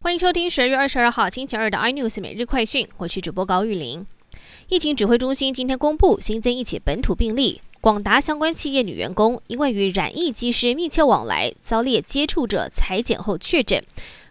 欢迎收听十二月二十二号星期二的 iNews 每日快讯，我是主播高玉玲。疫情指挥中心今天公布新增一起本土病例，广达相关企业女员工因为与染疫机师密切往来，遭列接触者裁剪后确诊。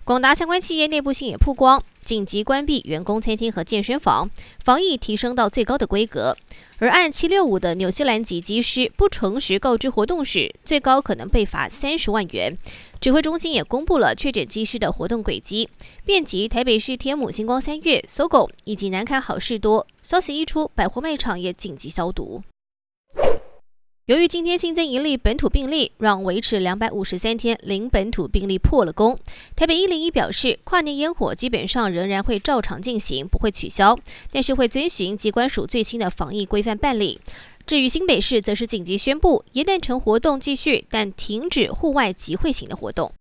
广达相关企业内部信也曝光，紧急关闭员工餐厅和健身房，防疫提升到最高的规格。而按七六五的纽西兰籍机师不诚实告知活动时，最高可能被罚三十万元。指挥中心也公布了确诊机师的活动轨迹，遍及台北市天母星光三月、搜狗以及南坎好事多。消息一出，百货卖场也紧急消毒。由于今天新增一例本土病例，让维持两百五十三天零本土病例破了功。台北一零一表示，跨年烟火基本上仍然会照常进行，不会取消，但是会遵循机关署最新的防疫规范办理。至于新北市，则是紧急宣布，元旦城活动继续，但停止户外集会型的活动。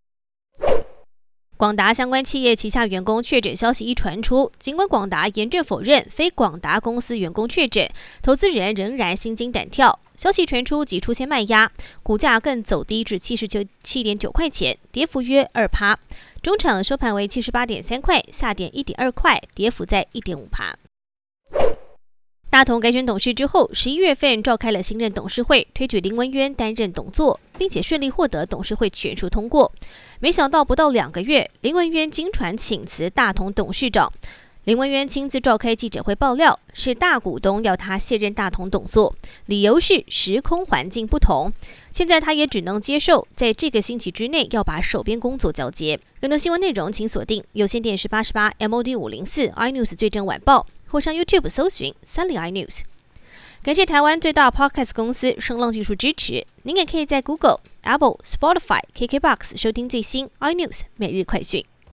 广达相关企业旗下员工确诊消息一传出，尽管广达严正否认非广达公司员工确诊，投资人仍然心惊胆跳。消息传出即出现卖压，股价更走低至七十九七点九块钱，跌幅约二趴。中场收盘为七十八点三块，下跌一点二块，跌幅在一点五趴。大同改选董事之后，十一月份召开了新任董事会，推举林文渊担任董座，并且顺利获得董事会全数通过。没想到不到两个月，林文渊经传请辞大同董事长。林文渊亲自召开记者会爆料，是大股东要他卸任大同董座，理由是时空环境不同。现在他也只能接受，在这个星期之内要把手边工作交接。更多新闻内容，请锁定有线电视八十八 MOD 五零四 iNews 最正晚报。或上 YouTube 搜寻三零 iNews。感谢台湾最大 Podcast 公司声浪技术支持。您也可以在 Google、Apple、Spotify、KKBox 收听最新 iNews 每日快讯。